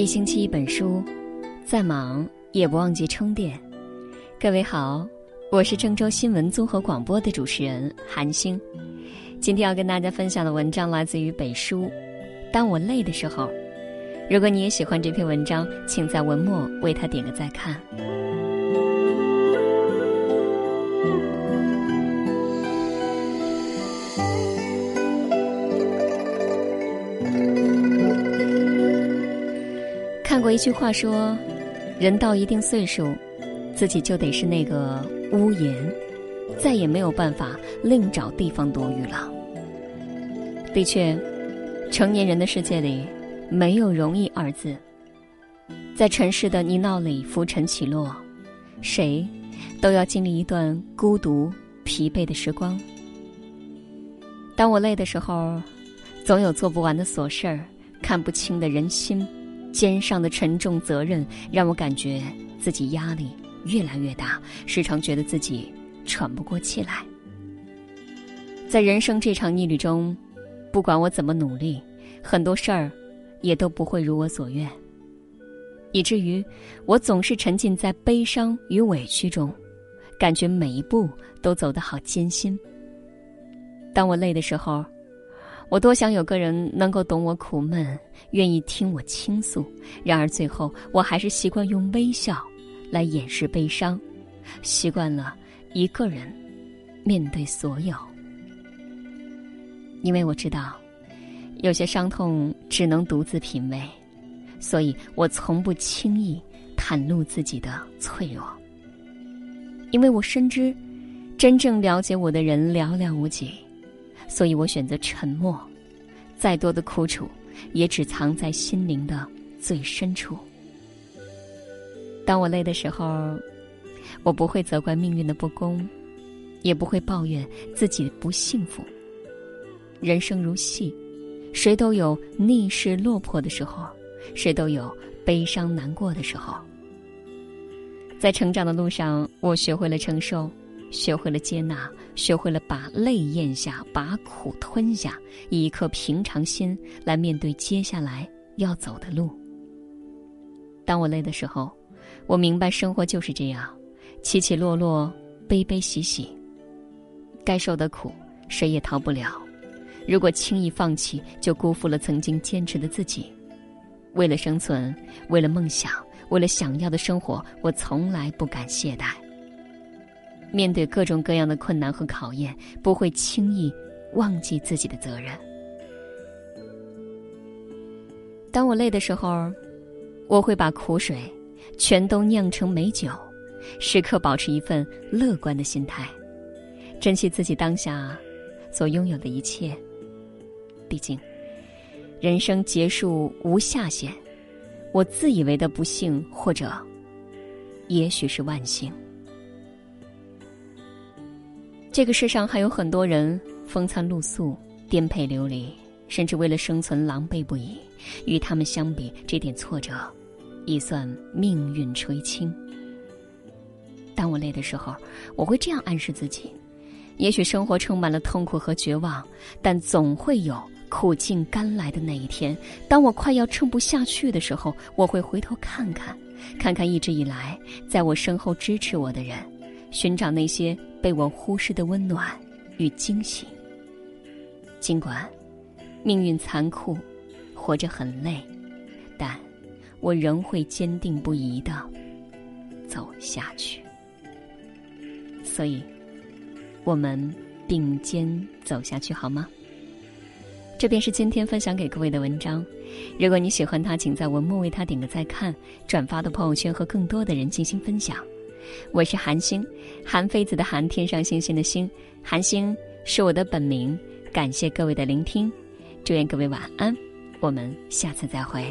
一星期一本书，再忙也不忘记充电。各位好，我是郑州新闻综合广播的主持人韩星。今天要跟大家分享的文章来自于北书。当我累的时候，如果你也喜欢这篇文章，请在文末为他点个再看。看过一句话说，人到一定岁数，自己就得是那个屋檐，再也没有办法另找地方躲雨了。的确，成年人的世界里没有容易二字，在尘世的泥淖里浮沉起落，谁都要经历一段孤独、疲惫的时光。当我累的时候，总有做不完的琐事儿，看不清的人心。肩上的沉重责任让我感觉自己压力越来越大，时常觉得自己喘不过气来。在人生这场逆旅中，不管我怎么努力，很多事儿也都不会如我所愿，以至于我总是沉浸在悲伤与委屈中，感觉每一步都走得好艰辛。当我累的时候。我多想有个人能够懂我苦闷，愿意听我倾诉。然而最后，我还是习惯用微笑来掩饰悲伤，习惯了一个人面对所有。因为我知道，有些伤痛只能独自品味，所以我从不轻易袒露自己的脆弱。因为我深知，真正了解我的人寥寥无几。所以我选择沉默，再多的苦楚，也只藏在心灵的最深处。当我累的时候，我不会责怪命运的不公，也不会抱怨自己不幸福。人生如戏，谁都有逆势落魄的时候，谁都有悲伤难过的时候。在成长的路上，我学会了承受。学会了接纳，学会了把泪咽下，把苦吞下，以一颗平常心来面对接下来要走的路。当我累的时候，我明白生活就是这样，起起落落，悲悲喜喜。该受的苦，谁也逃不了。如果轻易放弃，就辜负了曾经坚持的自己。为了生存，为了梦想，为了想要的生活，我从来不敢懈怠。面对各种各样的困难和考验，不会轻易忘记自己的责任。当我累的时候，我会把苦水全都酿成美酒，时刻保持一份乐观的心态，珍惜自己当下所拥有的一切。毕竟，人生结束无下限，我自以为的不幸，或者也许是万幸。这个世上还有很多人风餐露宿、颠沛流离，甚至为了生存狼狈不已。与他们相比，这点挫折已算命运垂青。当我累的时候，我会这样暗示自己：也许生活充满了痛苦和绝望，但总会有苦尽甘来的那一天。当我快要撑不下去的时候，我会回头看看，看看一直以来在我身后支持我的人。寻找那些被我忽视的温暖与惊喜。尽管命运残酷，活着很累，但我仍会坚定不移的走下去。所以，我们并肩走下去好吗？这便是今天分享给各位的文章。如果你喜欢它，请在文末为它点个再看，转发到朋友圈和更多的人进行分享。我是韩星，韩非子的韩，天上星星的星，韩星是我的本名。感谢各位的聆听，祝愿各位晚安，我们下次再会。